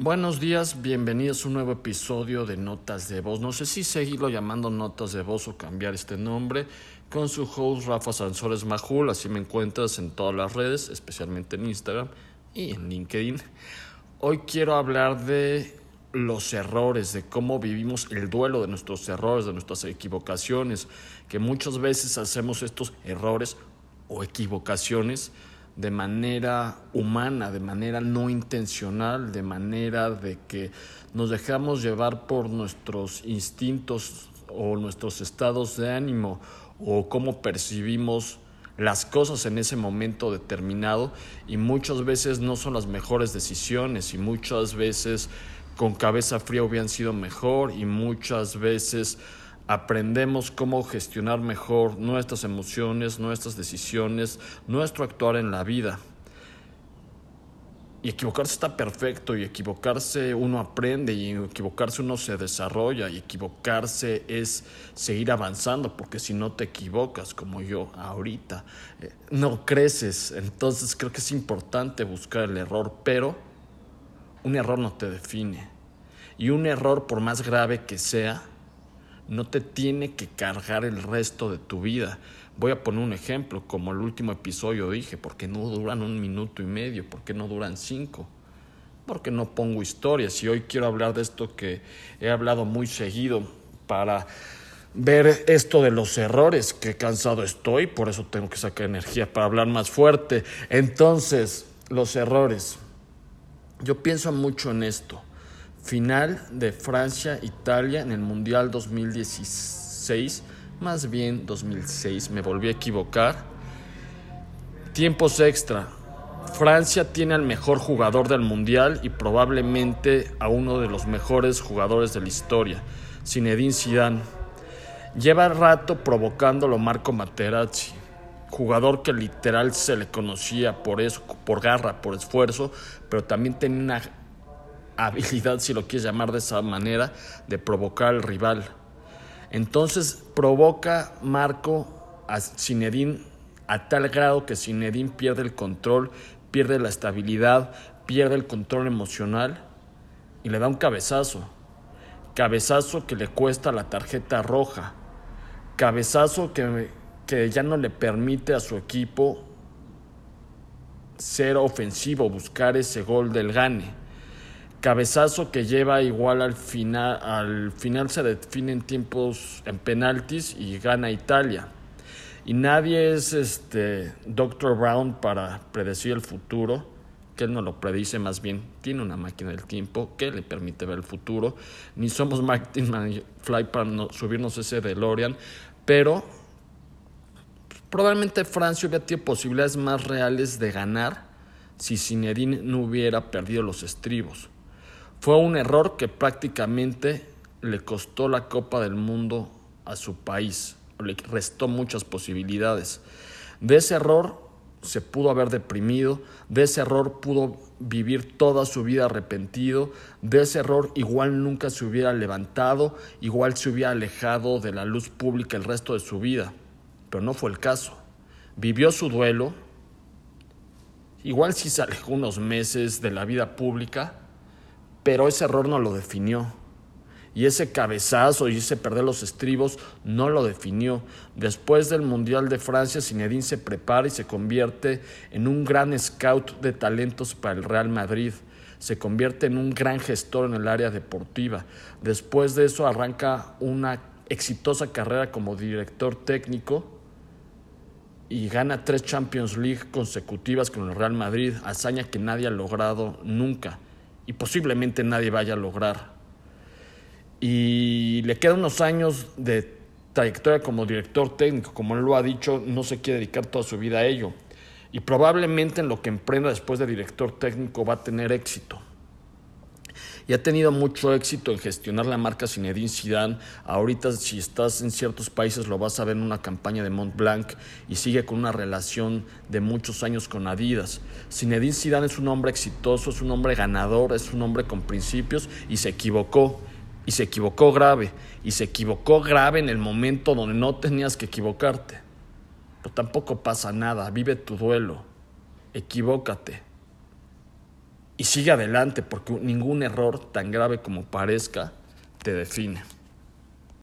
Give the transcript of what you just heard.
Buenos días, bienvenidos a un nuevo episodio de Notas de Voz. No sé si seguirlo llamando Notas de Voz o cambiar este nombre con su host Rafa Sansores Majul. Así me encuentras en todas las redes, especialmente en Instagram y en LinkedIn. Hoy quiero hablar de los errores, de cómo vivimos el duelo de nuestros errores, de nuestras equivocaciones, que muchas veces hacemos estos errores o equivocaciones de manera humana, de manera no intencional, de manera de que nos dejamos llevar por nuestros instintos o nuestros estados de ánimo o cómo percibimos las cosas en ese momento determinado. Y muchas veces no son las mejores decisiones y muchas veces con cabeza fría hubieran sido mejor y muchas veces aprendemos cómo gestionar mejor nuestras emociones, nuestras decisiones, nuestro actuar en la vida. Y equivocarse está perfecto y equivocarse uno aprende y equivocarse uno se desarrolla y equivocarse es seguir avanzando porque si no te equivocas como yo ahorita eh, no creces. Entonces creo que es importante buscar el error, pero un error no te define. Y un error por más grave que sea, no te tiene que cargar el resto de tu vida. Voy a poner un ejemplo, como el último episodio dije, porque no duran un minuto y medio, porque no duran cinco, porque no pongo historias. Y hoy quiero hablar de esto que he hablado muy seguido para ver esto de los errores, que cansado estoy, por eso tengo que sacar energía para hablar más fuerte. Entonces, los errores. Yo pienso mucho en esto. Final de Francia-Italia en el Mundial 2016, más bien 2006, me volví a equivocar. Tiempos extra. Francia tiene al mejor jugador del Mundial y probablemente a uno de los mejores jugadores de la historia, Zinedine Zidane. Lleva rato provocándolo Marco Materazzi, jugador que literal se le conocía por eso, por garra, por esfuerzo, pero también tenía una habilidad, si lo quieres llamar de esa manera, de provocar al rival. Entonces provoca Marco a Zinedine a tal grado que Zinedine pierde el control, pierde la estabilidad, pierde el control emocional y le da un cabezazo. Cabezazo que le cuesta la tarjeta roja. Cabezazo que, que ya no le permite a su equipo ser ofensivo, buscar ese gol del gane cabezazo que lleva igual al final, al final se define en tiempos en penaltis y gana Italia. Y nadie es este Dr. Brown para predecir el futuro, que él no lo predice, más bien tiene una máquina del tiempo que le permite ver el futuro. Ni somos Martin Fly para subirnos ese DeLorean, pero probablemente Francia hubiera tenido posibilidades más reales de ganar si Zinedine no hubiera perdido los estribos. Fue un error que prácticamente le costó la Copa del Mundo a su país, le restó muchas posibilidades. De ese error se pudo haber deprimido, de ese error pudo vivir toda su vida arrepentido, de ese error igual nunca se hubiera levantado, igual se hubiera alejado de la luz pública el resto de su vida, pero no fue el caso. Vivió su duelo, igual si se alejó unos meses de la vida pública, pero ese error no lo definió. Y ese cabezazo y ese perder los estribos no lo definió. Después del Mundial de Francia, Zinedine se prepara y se convierte en un gran scout de talentos para el Real Madrid. Se convierte en un gran gestor en el área deportiva. Después de eso arranca una exitosa carrera como director técnico y gana tres Champions League consecutivas con el Real Madrid, hazaña que nadie ha logrado nunca y posiblemente nadie vaya a lograr. Y le quedan unos años de trayectoria como director técnico, como él lo ha dicho, no se quiere dedicar toda su vida a ello. Y probablemente en lo que emprenda después de director técnico va a tener éxito y ha tenido mucho éxito en gestionar la marca Zinedine Zidane. Ahorita si estás en ciertos países lo vas a ver en una campaña de Montblanc y sigue con una relación de muchos años con Adidas. Zinedine Zidane es un hombre exitoso, es un hombre ganador, es un hombre con principios y se equivocó. Y se equivocó grave. Y se equivocó grave en el momento donde no tenías que equivocarte. Pero tampoco pasa nada. Vive tu duelo. Equivócate y sigue adelante porque ningún error tan grave como parezca te define.